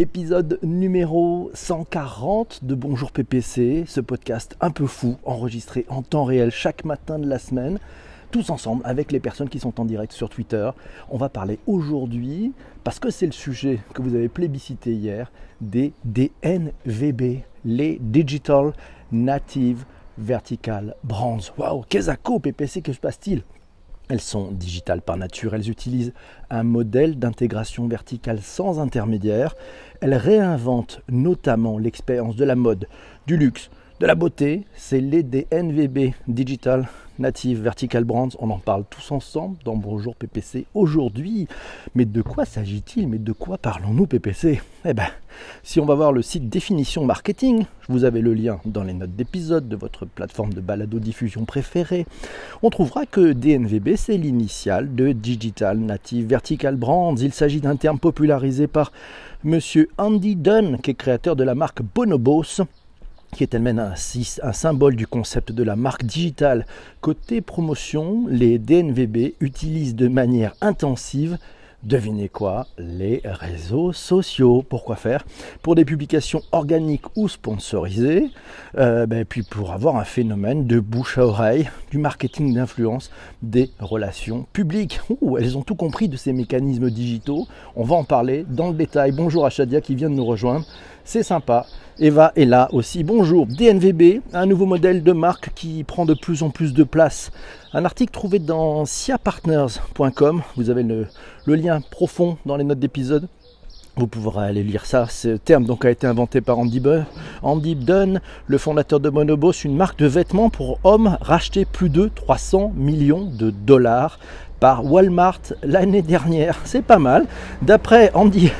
Épisode numéro 140 de Bonjour PPC, ce podcast un peu fou, enregistré en temps réel chaque matin de la semaine, tous ensemble avec les personnes qui sont en direct sur Twitter. On va parler aujourd'hui, parce que c'est le sujet que vous avez plébiscité hier, des DNVB, les Digital Native Vertical Brands. Waouh, qu'est-ce que PPC, que se passe-t-il? Elles sont digitales par nature, elles utilisent un modèle d'intégration verticale sans intermédiaire. Elles réinventent notamment l'expérience de la mode, du luxe, de la beauté. C'est les DNVB Digital Native Vertical Brands. On en parle tous ensemble dans Bonjour PPC aujourd'hui. Mais de quoi s'agit-il? Mais de quoi parlons-nous PPC Eh bien, si on va voir le site Définition Marketing, vous avez le lien dans les notes d'épisode de votre plateforme de balado-diffusion préférée, on trouvera que DNVB c'est l'initiale de Digital Native Vertical Brands. Il s'agit d'un terme popularisé par monsieur Andy Dunn, qui est créateur de la marque Bonobos qui est elle-même un, symbole du concept de la marque digitale. Côté promotion, les DNVB utilisent de manière intensive Devinez quoi Les réseaux sociaux. Pourquoi faire? Pour des publications organiques ou sponsorisées, euh, ben, puis pour avoir un phénomène de bouche à oreille, du marketing d'influence, des relations publiques. Ouh, elles ont tout compris de ces mécanismes digitaux. On va en parler dans le détail. Bonjour à Shadia qui vient de nous rejoindre. C'est sympa. Eva est là aussi. Bonjour. DNVB, un nouveau modèle de marque qui prend de plus en plus de place. Un article trouvé dans siapartners.com. Vous avez le, lien profond dans les notes d'épisode. Vous pourrez aller lire ça. Ce terme donc a été inventé par Andy, Andy Dunn, le fondateur de Bonobos, une marque de vêtements pour hommes rachetée plus de 300 millions de dollars par Walmart l'année dernière. C'est pas mal. D'après Andy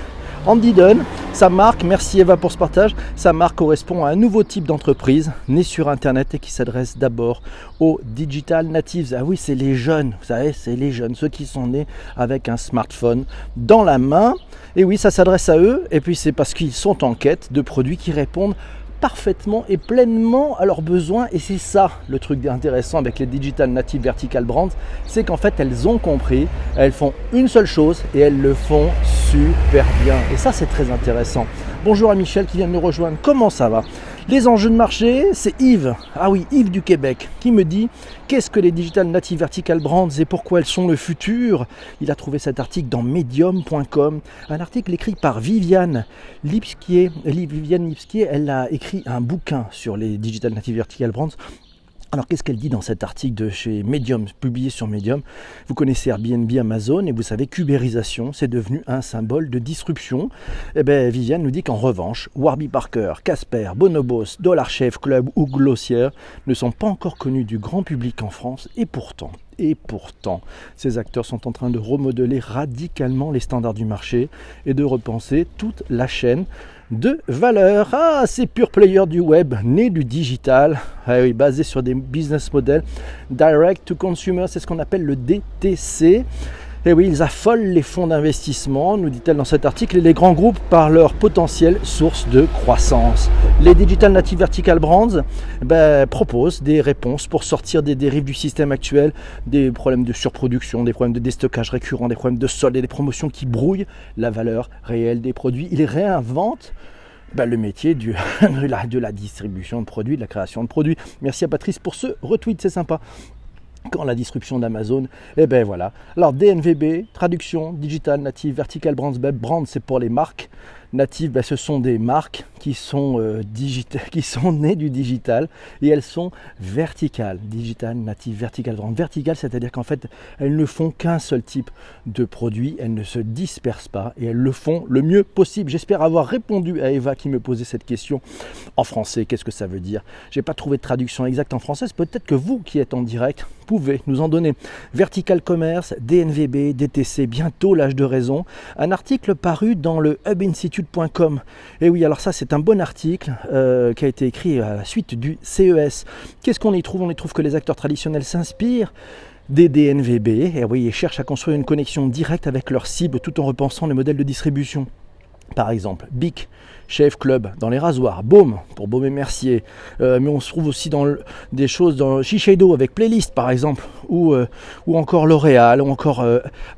Andy Dunn, sa marque, merci Eva pour ce partage, sa marque correspond à un nouveau type d'entreprise née sur Internet et qui s'adresse d'abord aux digital natives. Ah oui, c'est les jeunes, vous savez, c'est les jeunes, ceux qui sont nés avec un smartphone dans la main. Et oui, ça s'adresse à eux, et puis c'est parce qu'ils sont en quête de produits qui répondent parfaitement et pleinement à leurs besoins. Et c'est ça le truc intéressant avec les Digital Native Vertical Brands, c'est qu'en fait elles ont compris, elles font une seule chose et elles le font super bien. Et ça c'est très intéressant. Bonjour à Michel qui vient de nous rejoindre. Comment ça va? Les enjeux de marché, c'est Yves, ah oui, Yves du Québec, qui me dit qu'est-ce que les Digital Native Vertical Brands et pourquoi elles sont le futur? Il a trouvé cet article dans medium.com, un article écrit par Viviane Lipskier. Viviane Lipskier, elle a écrit un bouquin sur les Digital Native Vertical Brands alors qu'est-ce qu'elle dit dans cet article de chez Medium, publié sur Medium? Vous connaissez Airbnb, Amazon et vous savez qu'ubérisation, c'est devenu un symbole de disruption. Eh bien Viviane nous dit qu'en revanche, Warby Parker, Casper, Bonobos, Dollar Chef Club ou Glossier ne sont pas encore connus du grand public en France. Et pourtant, et pourtant, ces acteurs sont en train de remodeler radicalement les standards du marché et de repenser toute la chaîne de valeur. Ah, ces pure players du web, nés du digital, ah oui, sur des business models direct to consumer, c'est ce qu'on appelle le DTC. Et eh oui, ils affolent les fonds d'investissement, nous dit-elle dans cet article, et les grands groupes par leur potentielle source de croissance. Les Digital Native Vertical Brands ben, proposent des réponses pour sortir des dérives du système actuel, des problèmes de surproduction, des problèmes de déstockage récurrent, des problèmes de solde et des promotions qui brouillent la valeur réelle des produits. Ils réinventent ben, le métier de, de la distribution de produits, de la création de produits. Merci à Patrice pour ce retweet, c'est sympa quand la disruption d'Amazon, et eh ben voilà. Alors DNVB, traduction, digital, native, vertical brands, web, brand c'est pour les marques, natives, ben, ce sont des marques qui sont, euh, qui sont nées du digital et elles sont verticales. Digital, native, vertical. Vertical, c'est-à-dire qu'en fait, elles ne font qu'un seul type de produit, elles ne se dispersent pas et elles le font le mieux possible. J'espère avoir répondu à Eva qui me posait cette question en français. Qu'est-ce que ça veut dire? J'ai pas trouvé de traduction exacte en français. Peut-être que vous qui êtes en direct pouvez nous en donner. Vertical Commerce, DNVB, DTC, bientôt l'âge de raison. Un article paru dans le Hub Institute et oui, alors ça c'est un bon article euh, qui a été écrit à la suite du CES. Qu'est-ce qu'on y trouve? On y trouve que les acteurs traditionnels s'inspirent des DNVB, et oui, cherchent à construire une connexion directe avec leur cible tout en repensant les modèles de distribution. Par exemple, Bic, Chef Club, dans les rasoirs, Baume pour Baume et Mercier, euh, mais on se trouve aussi dans des choses dans Shiseido avec Playlist par exemple, ou, euh, encore L'Oréal, ou encore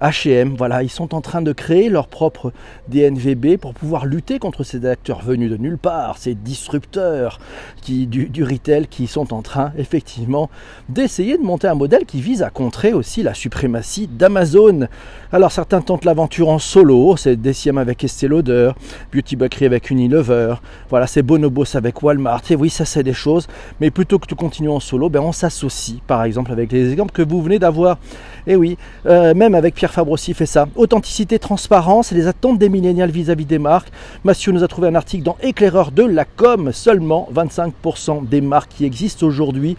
H&M. Voilà, ils sont en train de créer leur propre DNVB pour pouvoir lutter contre ces acteurs venus de nulle part, ces disrupteurs du, retail qui sont en train effectivement d'essayer de monter un modèle qui vise à contrer aussi la suprématie d'Amazon. Alors certains tentent l'aventure en solo, c'est Deciem avec Estée Lauder, Beauty Bakery avec une Unilever, voilà, c'est Bonobos avec Walmart. Et oui, ça c'est des choses, mais plutôt que de continuer en solo, ben, on s'associe par exemple avec les exemples que vous venez d'avoir. Et oui, euh, même avec Pierre Fabre aussi fait ça. Authenticité, transparence et les attentes des millénials vis-à-vis des marques. Mathieu nous a trouvé un article dans Éclaireur de la com. Seulement 25% des marques qui existent aujourd'hui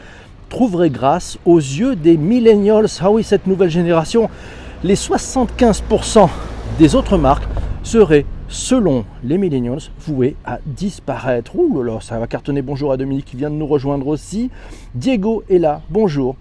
trouveraient grâce aux yeux des millennials. Ah oui, cette nouvelle génération. Les 75% des autres marques seraient selon les millennials, voué à disparaître. Ouh là là, ça va cartonner. Bonjour à Dominique qui vient de nous rejoindre aussi. Diego est là. Bonjour.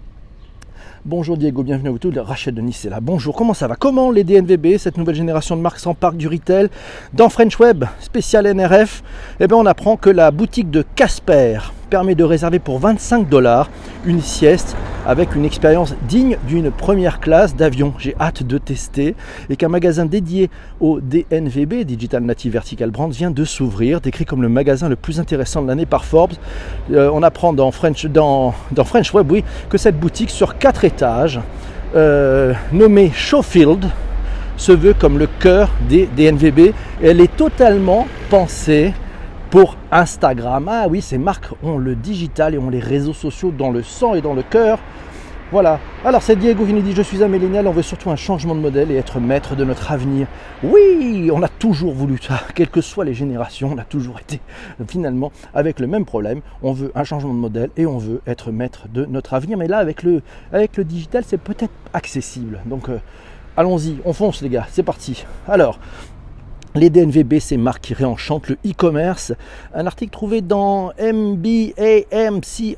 Bonjour Diego, bienvenue à vous tous. Rachel de Nice est là. Bonjour, comment ça va? Comment les DNVB, cette nouvelle génération de marques s'emparent du retail Dans French Web, spécial NRF, eh bien on apprend que la boutique de Casper permet de réserver pour 25 dollars une sieste avec une expérience digne d'une première classe d'avion. J'ai hâte de tester et qu'un magasin dédié au DNVB, Digital Native Vertical Brand, vient de s'ouvrir, décrit comme le magasin le plus intéressant de l'année par Forbes. Euh, on apprend dans French, dans, French Web, oui, que cette boutique sur quatre étages, euh, nommée Showfield, se veut comme le cœur des DNVB. elle est totalement pensée pour Instagram. Ah oui, ces marques ont le digital et ont les réseaux sociaux dans le sang et dans le cœur. Voilà. Alors c'est Diego qui nous dit je suis un millénial, on veut surtout un changement de modèle et être maître de notre avenir. Oui, on a toujours voulu ça, quelles que soient les générations, on a toujours été finalement avec le même problème. On veut un changement de modèle et on veut être maître de notre avenir. Mais là avec le, digital c'est peut-être accessible. Donc euh, allons-y, on fonce les gars, c'est parti. Alors, les DNVB, ces marques qui réenchantent le e-commerce. Un article trouvé dans MBAMCI.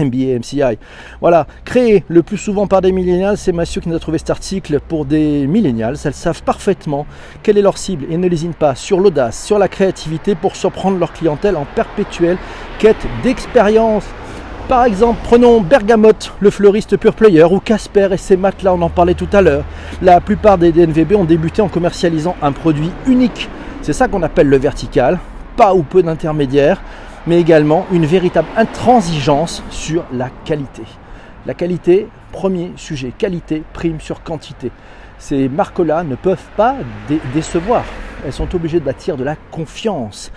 MBAMCI. Voilà. Créé le plus souvent par des millénials. C'est Mathieu qui nous a trouvé cet article pour des millénials. Elles savent parfaitement quelle est leur cible et ne lésinent pas sur l'audace, sur la créativité pour surprendre leur clientèle en perpétuelle quête d'expérience. Par exemple, prenons Bergamote, le fleuriste pure player, ou Casper et ses matelas, on en parlait tout à l'heure. La plupart des DNVB ont débuté en commercialisant un produit unique. C'est ça qu'on appelle le vertical, pas ou peu d'intermédiaires, mais également une véritable intransigeance sur la qualité. La qualité, premier sujet, qualité prime sur quantité. Ces marques-là ne peuvent pas décevoir. Elles sont obligées de bâtir de la confiance.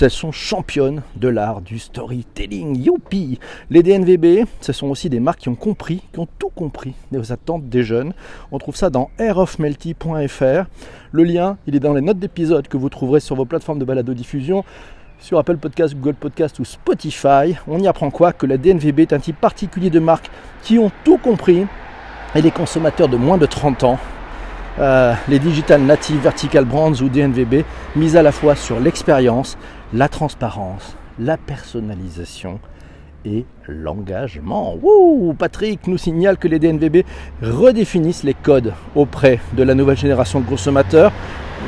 Elles sont championnes de l'art du storytelling. Youpi Les DNVB, ce sont aussi des marques qui ont compris, qui ont tout compris des attentes des jeunes. On trouve ça dans airofmelty.fr. Le lien, il est dans les notes d'épisode que vous trouverez sur vos plateformes de balado-diffusion sur Apple Podcast, Google Podcast ou Spotify. On y apprend quoi? Que la DNVB est un type particulier de marques qui ont tout compris et les consommateurs de moins de 30 ans euh, les Digital Native Vertical Brands ou DNVB, mis à la fois sur l'expérience, la transparence, la personnalisation et l'engagement. Patrick nous signale que les DNVB redéfinissent les codes auprès de la nouvelle génération de consommateurs,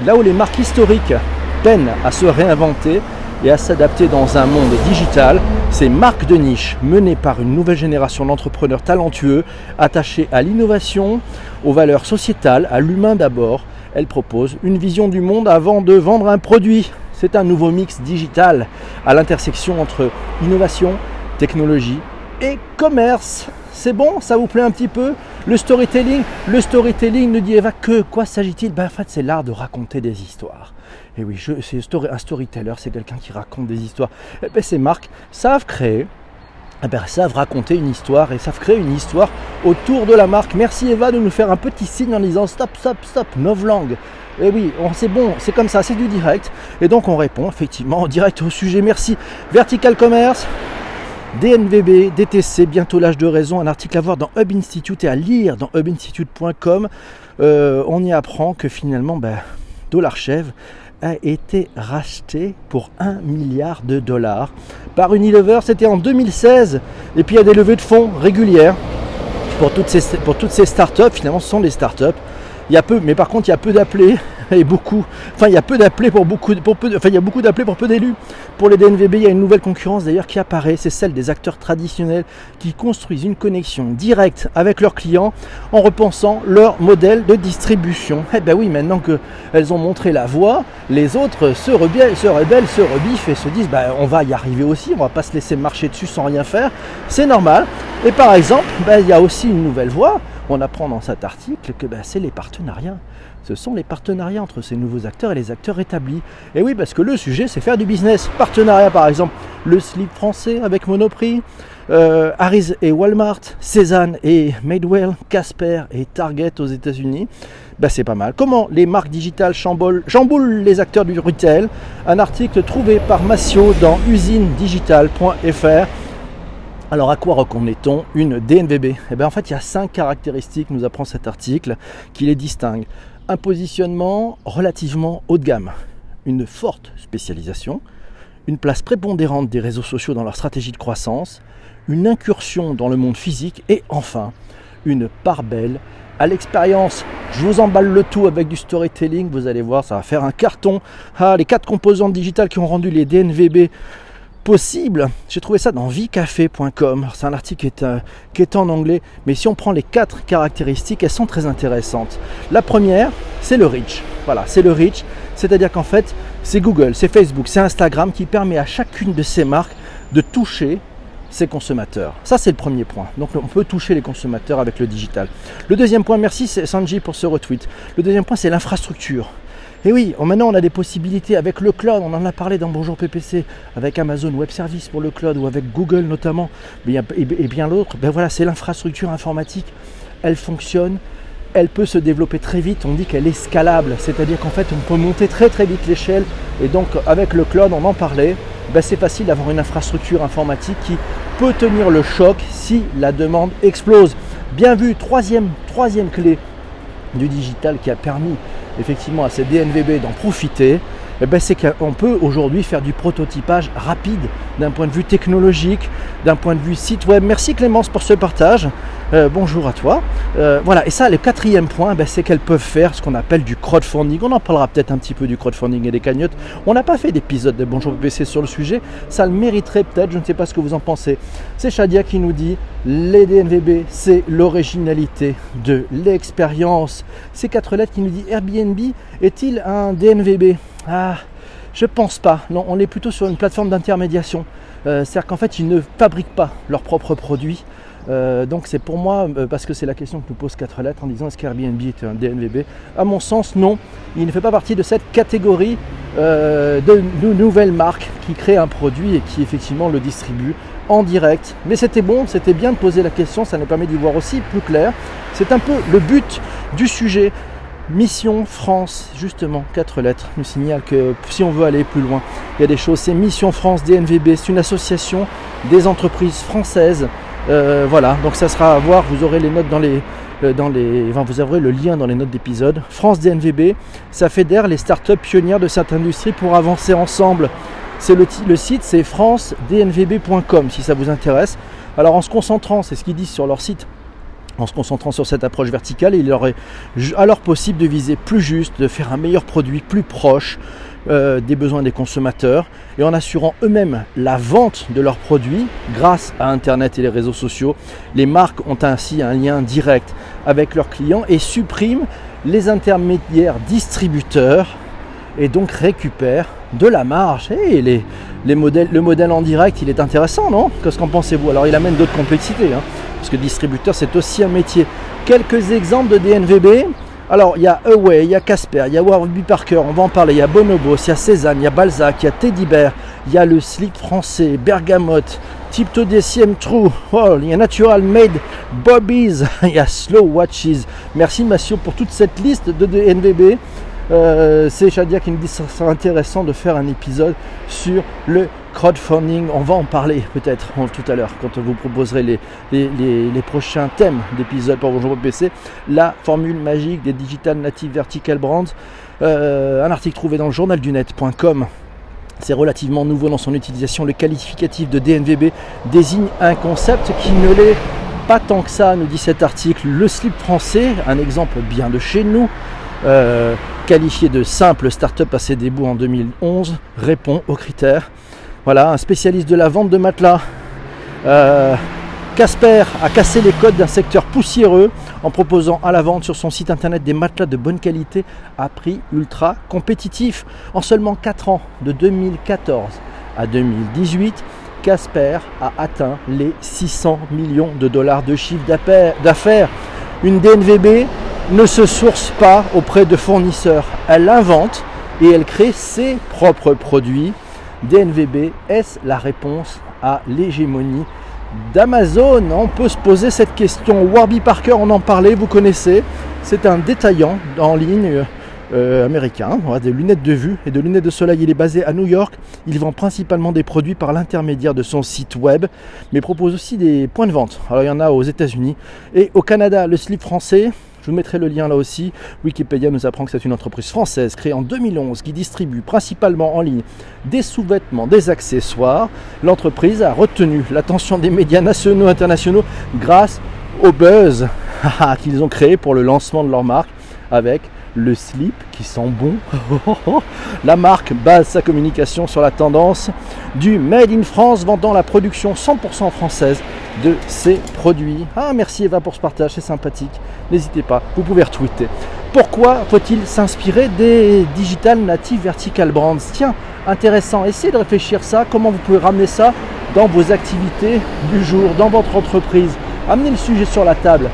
là où les marques historiques peinent à se réinventer et à s'adapter dans un monde digital. Ces marques de niche menées par une nouvelle génération d'entrepreneurs talentueux, attachés à l'innovation, aux valeurs sociétales, à l'humain d'abord. Elles proposent une vision du monde avant de vendre un produit. C'est un nouveau mix digital à l'intersection entre innovation, technologie et commerce. C'est bon, ça vous plaît un petit peu? Le storytelling, le storytelling ne dit Eva que quoi s'agit-il? Ben, En fait, c'est l'art de raconter des histoires. Et oui, c'est un storyteller, c'est quelqu'un qui raconte des histoires. Et eh ben, ces marques savent créer, eh ben, savent raconter une histoire et savent créer une histoire autour de la marque. Merci Eva de nous faire un petit signe en disant stop, stop, stop, novlangue. Et eh oui, c'est bon, c'est comme ça, c'est du direct. Et donc on répond effectivement en direct au sujet. Merci. Vertical Commerce, DNVB, DTC, bientôt l'âge de raison. Un article à voir dans Hub Institute et à lire dans hubinstitute.com. Euh, on y apprend que finalement, ben, Dollar Chèvre a été racheté pour 1 milliard de dollars par Unilever. C'était en 2016. Et puis il y a des levées de fonds régulières pour toutes ces, pour toutes startups. Finalement, ce sont des startups. Il y a peu, mais par contre, il y a peu d'appelés. Et beaucoup, enfin il y a peu pour beaucoup, pour peu, enfin il y a beaucoup d'appelés pour peu d'élus. Pour les DNVB, il y a une nouvelle concurrence d'ailleurs qui apparaît, c'est celle des acteurs traditionnels qui construisent une connexion directe avec leurs clients en repensant leur modèle de distribution. Eh ben oui, maintenant qu'elles ont montré la voie, les autres se rebellent, se rebiffent et se disent bah, on va y arriver aussi, on va pas se laisser marcher dessus sans rien faire, c'est normal. Et par exemple, ben, il y a aussi une nouvelle voie on apprend dans cet article que ben, c'est les partenariats. Ce sont les partenariats entre ces nouveaux acteurs et les acteurs établis. Et oui, parce que le sujet, c'est faire du business. Partenariat, par exemple, le slip français avec Monoprix, euh, Harris et Walmart, Cézanne et Madewell, Casper et Target aux États-Unis. Ben, c'est pas mal. Comment les marques digitales chamboulent, les acteurs du retail? Un article trouvé par Massio dans usinedigital.fr. Alors à quoi reconnaît-on une DNVB Eh bien en fait il y a cinq caractéristiques, nous apprend cet article, qui les distinguent. Un positionnement relativement haut de gamme, une forte spécialisation, une place prépondérante des réseaux sociaux dans leur stratégie de croissance, une incursion dans le monde physique et enfin une part belle à l'expérience. Je vous emballe le tout avec du storytelling, vous allez voir, ça va faire un carton. Ah, les quatre composantes digitales qui ont rendu les DNVB possible. J'ai trouvé ça dans vicafé.com. C'est un article qui est, euh, qui est, en anglais, mais si on prend les quatre caractéristiques, elles sont très intéressantes. La première, c'est le reach. Voilà, c'est le reach, c'est-à-dire qu'en fait, c'est Google, c'est Facebook, c'est Instagram qui permet à chacune de ces marques de toucher ses consommateurs. Ça, c'est le premier point. Donc, on peut toucher les consommateurs avec le digital. Le deuxième point, merci Sanji pour ce retweet. Le deuxième point, c'est l'infrastructure. Et oui, oh, maintenant on a des possibilités avec le cloud, on en a parlé dans Bonjour PPC, avec Amazon Web Service pour le cloud ou avec Google notamment, et bien l'autre. Ben voilà, c'est l'infrastructure informatique. Elle fonctionne, elle peut se développer très vite. On dit qu'elle est scalable, c'est-à-dire qu'en fait on peut monter très très vite l'échelle. Et donc avec le cloud, on en parlait, ben c'est facile d'avoir une infrastructure informatique qui peut tenir le choc si la demande explose. Bien vu, troisième, troisième clé du digital qui a permis effectivement à ces DNVB d'en profiter, eh ben, c'est qu'on peut aujourd'hui faire du prototypage rapide d'un point de vue technologique, d'un point de vue site web. Merci Clémence pour ce partage. Euh, bonjour à toi. Euh, voilà, et ça, le quatrième point, ben, c'est qu'elles peuvent faire ce qu'on appelle du crowdfunding. On en parlera peut-être un petit peu du crowdfunding et des cagnottes. On n'a pas fait d'épisode de Bonjour PC sur le sujet. Ça le mériterait peut-être, je ne sais pas ce que vous en pensez. C'est Shadia qui nous dit les DNVB, c'est l'originalité de l'expérience. Ces quatre lettres qui nous dit Airbnb est-il un DNVB ah, je pense pas. Non, on est plutôt sur une plateforme d'intermédiation. Euh, c'est-à-dire qu'en fait, ils ne fabriquent pas leurs propres produits. Euh, donc c'est pour moi, euh, parce que c'est la question que nous pose quatre lettres en disant est-ce qu'Airbnb est un DNVB À mon sens, non. Il ne fait pas partie de cette catégorie de, nouvelles marques qui créent un produit et qui effectivement le distribue en direct. Mais c'était bon, c'était bien de poser la question, ça nous permet d'y voir aussi plus clair. C'est un peu le but du sujet. Mission France, justement, quatre lettres, nous signale que si on veut aller plus loin, il y a des choses. C'est Mission France DNVB, c'est une association des entreprises françaises. Euh, voilà, donc ça sera à voir, vous aurez les notes dans les. Euh, dans les enfin, vous aurez le lien dans les notes d'épisode. France DNVB, ça fédère les startups pionnières de cette industrie pour avancer ensemble. C'est le, le site, c'est francednvb.com si ça vous intéresse. Alors en se concentrant, c'est ce qu'ils disent sur leur site, en se concentrant sur cette approche verticale, il leur est alors possible de viser plus juste, de faire un meilleur produit plus proche euh, des besoins des consommateurs et en assurant eux-mêmes la vente de leurs produits grâce à Internet et les réseaux sociaux. Les marques ont ainsi un lien direct avec leurs clients et suppriment les intermédiaires distributeurs et donc récupèrent de la marge. Et les, les modèles, le modèle en direct, il est intéressant, non? Qu'est-ce qu'en pensez-vous? Alors il amène d'autres complexités. Hein parce que distributeur c'est aussi un métier. Quelques exemples de DNVB. Alors il y a Away, il y a Casper, il y a Warby Parker, on va en parler, il y a Bonobos, il y a Cézanne, il y a Balzac, il y a Teddy Bear, il y a le slip français, Bergamote, Tipto DCM True, oh, il y a Natural Made, Bobbies, il y a Slow Watches. Merci Massio pour toute cette liste de DNVB. Euh, c'est Shadia qui me dit que ça serait intéressant de faire un épisode sur le crowdfunding. On va en parler peut-être tout à l'heure quand vous proposerez les, les, prochains thèmes d'épisodes pour Bonjour PC. La formule magique des Digital Native Vertical Brands. Euh, un article trouvé dans le journal du net.com. C'est relativement nouveau dans son utilisation. Le qualificatif de DNVB désigne un concept qui ne l'est pas tant que ça, nous dit cet article. Le slip français, un exemple bien de chez nous, euh, qualifié de simple start-up à ses débuts en 2011, répond aux critères. Voilà, un spécialiste de la vente de matelas. Euh, Casper a cassé les codes d'un secteur poussiéreux en proposant à la vente sur son site internet des matelas de bonne qualité à prix ultra compétitif. En seulement 4 ans, de 2014 à 2018, Casper a atteint les 600 millions de dollars de chiffre d'affaires. Une DNVB ne se source pas auprès de fournisseurs, elle invente et elle crée ses propres produits. DNVB, est-ce la réponse à l'hégémonie d'Amazon? On peut se poser cette question. Warby Parker, on en parlait, vous connaissez. C'est un détaillant en ligne euh, américain, des lunettes de vue et de lunettes de soleil. Il est basé à New York. Il vend principalement des produits par l'intermédiaire de son site web, mais propose aussi des points de vente. Alors il y en a aux États-Unis et au Canada. Le slip français, je vous mettrai le lien là aussi. Wikipédia nous apprend que c'est une entreprise française créée en 2011 qui distribue principalement en ligne des sous-vêtements, des accessoires. L'entreprise a retenu l'attention des médias nationaux et internationaux grâce au buzz qu'ils ont créé pour le lancement de leur marque avec le slip qui sent bon. la marque base sa communication sur la tendance du Made in France, vendant la production 100% française de ses produits. Ah, merci Eva pour ce partage, c'est sympathique. N'hésitez pas, vous pouvez retweeter. Pourquoi faut-il s'inspirer des Digital Native Vertical Brands? Tiens, intéressant, essayez de réfléchir ça, comment vous pouvez ramener ça dans vos activités du jour, dans votre entreprise? Amenez le sujet sur la table.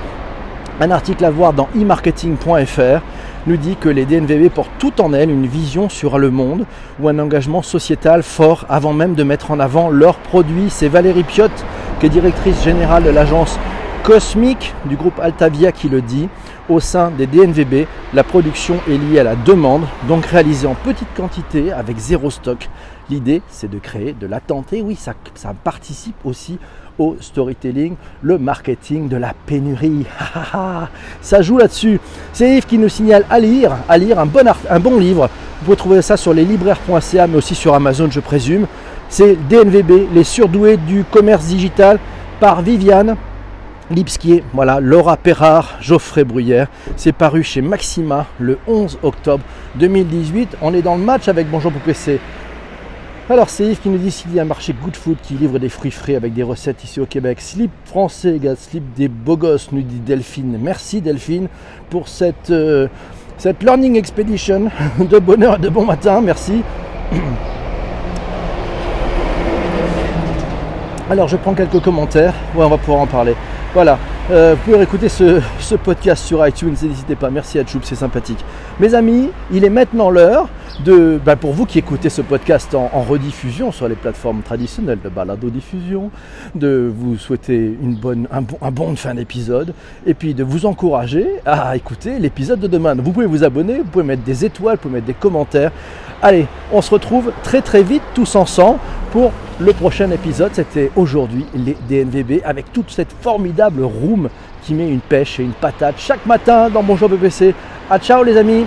Un article à voir dans e-marketing.fr nous dit que les DNVB portent tout en elles une vision sur le monde ou un engagement sociétal fort avant même de mettre en avant leurs produits. C'est Valérie Piotte, qui est directrice générale de l'agence Cosmique du groupe Altavia qui le dit. Au sein des DNVB, la production est liée à la demande, donc réalisée en petite quantité avec zéro stock. L'idée, c'est de créer de l'attente. Et oui, ça, ça participe aussi au storytelling, le marketing de la pénurie. ça joue là-dessus. C'est Yves qui nous signale à lire, à lire un bon, un bon livre. Vous pouvez trouver ça sur les libraires.ca, mais aussi sur Amazon, je présume. C'est DNVB, les surdoués du commerce digital, par Viviane Lipskier, voilà, Laura Perrard, Geoffrey Bruyère. C'est paru chez Maxima le 11 octobre 2018. On est dans le match avec Bonjour PC. Alors c'est Yves qui nous dit s'il y a un marché Good Food qui livre des fruits frais avec des recettes ici au Québec. Slip français égale slip des beaux gosses, nous dit Delphine. Merci Delphine pour cette, euh, cette Learning Expedition de bonheur et de bon matin. Merci. Alors je prends quelques commentaires. Ouais, on va pouvoir en parler. Voilà, euh, vous pouvez écouter ce, podcast sur iTunes, n'hésitez pas. Merci à Choub, c'est sympathique. Mes amis, il est maintenant l'heure de, bah, pour vous qui écoutez ce podcast en, rediffusion sur les plateformes traditionnelles de balado-diffusion, de vous souhaiter une bonne, un, bon, un bon fin d'épisode et puis de vous encourager à écouter l'épisode de demain. Vous pouvez vous abonner, vous pouvez mettre des étoiles, vous pouvez mettre des commentaires. Allez, on se retrouve très très vite tous ensemble pour le prochain épisode. C'était aujourd'hui les DNVB avec toute cette formidable room qui met une pêche et une patate chaque matin dans Bonjour BBC. A ciao les amis